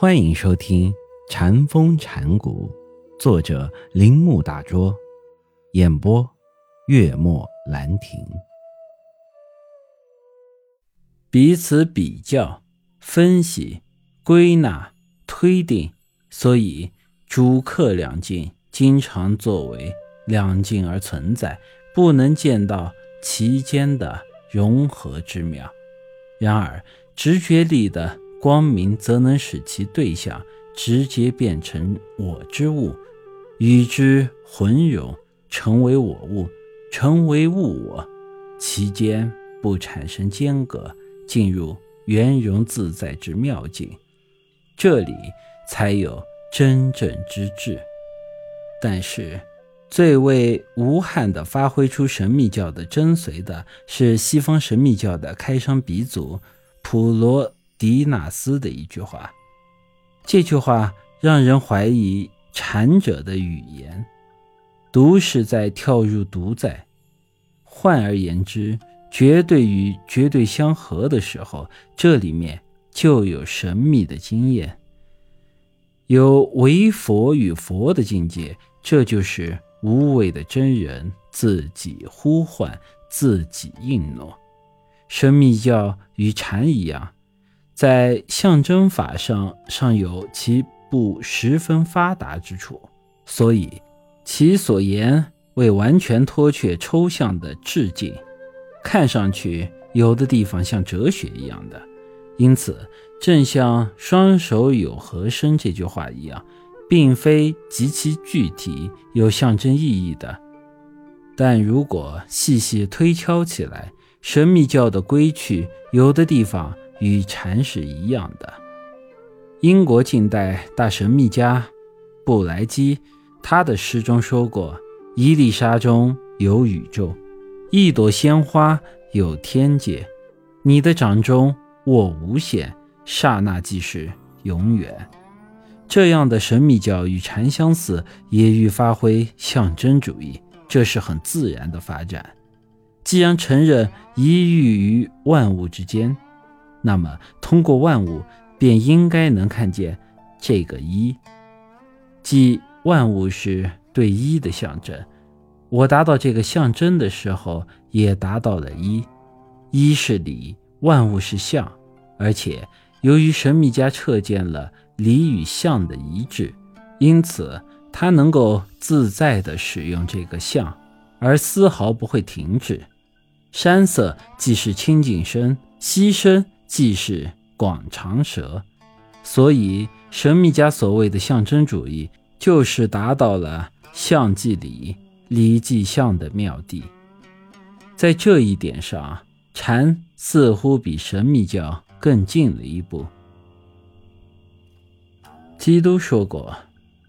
欢迎收听《禅风禅谷，作者铃木大拙，演播月末兰亭。彼此比较、分析、归纳、推定，所以主客两境经常作为两境而存在，不能见到其间的融合之妙。然而，直觉力的。光明则能使其对象直接变成我之物，与之混融，成为我物，成为物我，其间不产生间隔，进入圆融自在之妙境，这里才有真正之智。但是，最为无憾地发挥出神秘教的真髓的是西方神秘教的开山鼻祖普罗。迪纳斯的一句话，这句话让人怀疑禅者的语言，独是在跳入独在。换而言之，绝对与绝对相合的时候，这里面就有神秘的经验，有为佛与佛的境界，这就是无畏的真人自己呼唤，自己应诺。神秘教与禅一样。在象征法上尚有其不十分发达之处，所以其所言未完全脱却抽象的致敬，看上去有的地方像哲学一样的。因此，正像“双手有合身”这句话一样，并非极其具体有象征意义的。但如果细细推敲起来，神秘教的归去有的地方。与禅是一样的。英国近代大神秘家布莱基，他的诗中说过：“一粒沙中有宇宙，一朵鲜花有天界，你的掌中握无限，刹那即是永远。”这样的神秘教与禅相似，也欲发挥象征主义，这是很自然的发展。既然承认一遇于万物之间。那么，通过万物，便应该能看见这个一，即万物是对一的象征。我达到这个象征的时候，也达到了一。一是理，万物是相，而且由于神秘家彻见了理与相的一致，因此他能够自在地使用这个相，而丝毫不会停止。山色既是清净身，溪声。既是广长舌，所以神秘家所谓的象征主义，就是达到了象即理，理即象的妙地。在这一点上，禅似乎比神秘教更进了一步。基督说过：“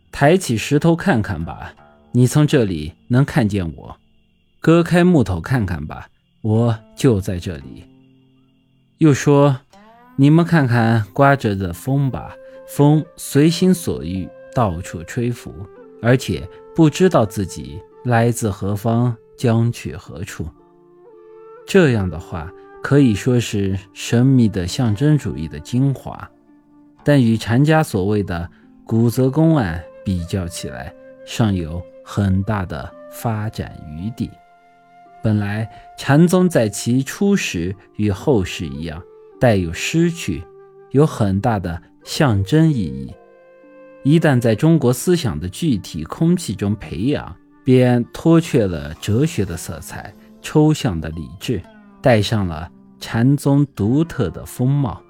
抬起石头看看吧，你从这里能看见我；割开木头看看吧，我就在这里。”又说：“你们看看刮着的风吧，风随心所欲到处吹拂，而且不知道自己来自何方，将去何处。”这样的话可以说是神秘的象征主义的精华，但与禅家所谓的古则公案比较起来，尚有很大的发展余地。本来禅宗在其初始与后世一样，带有失去，有很大的象征意义。一旦在中国思想的具体空气中培养，便脱却了哲学的色彩，抽象的理智，带上了禅宗独特的风貌，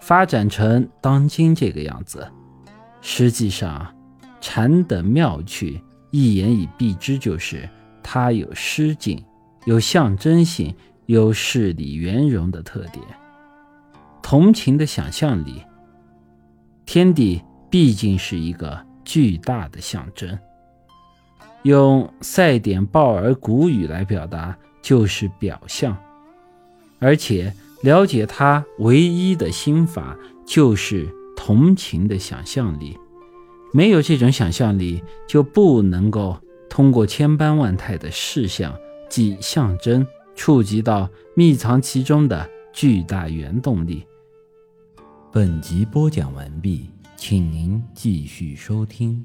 发展成当今这个样子。实际上，禅的妙趣，一言以蔽之，就是。它有诗境，有象征性，有事理圆融的特点。同情的想象力，天地毕竟是一个巨大的象征。用赛典鲍尔古语来表达，就是表象。而且了解它唯一的心法，就是同情的想象力。没有这种想象力，就不能够。通过千般万态的事项，及象征，触及到密藏其中的巨大原动力。本集播讲完毕，请您继续收听。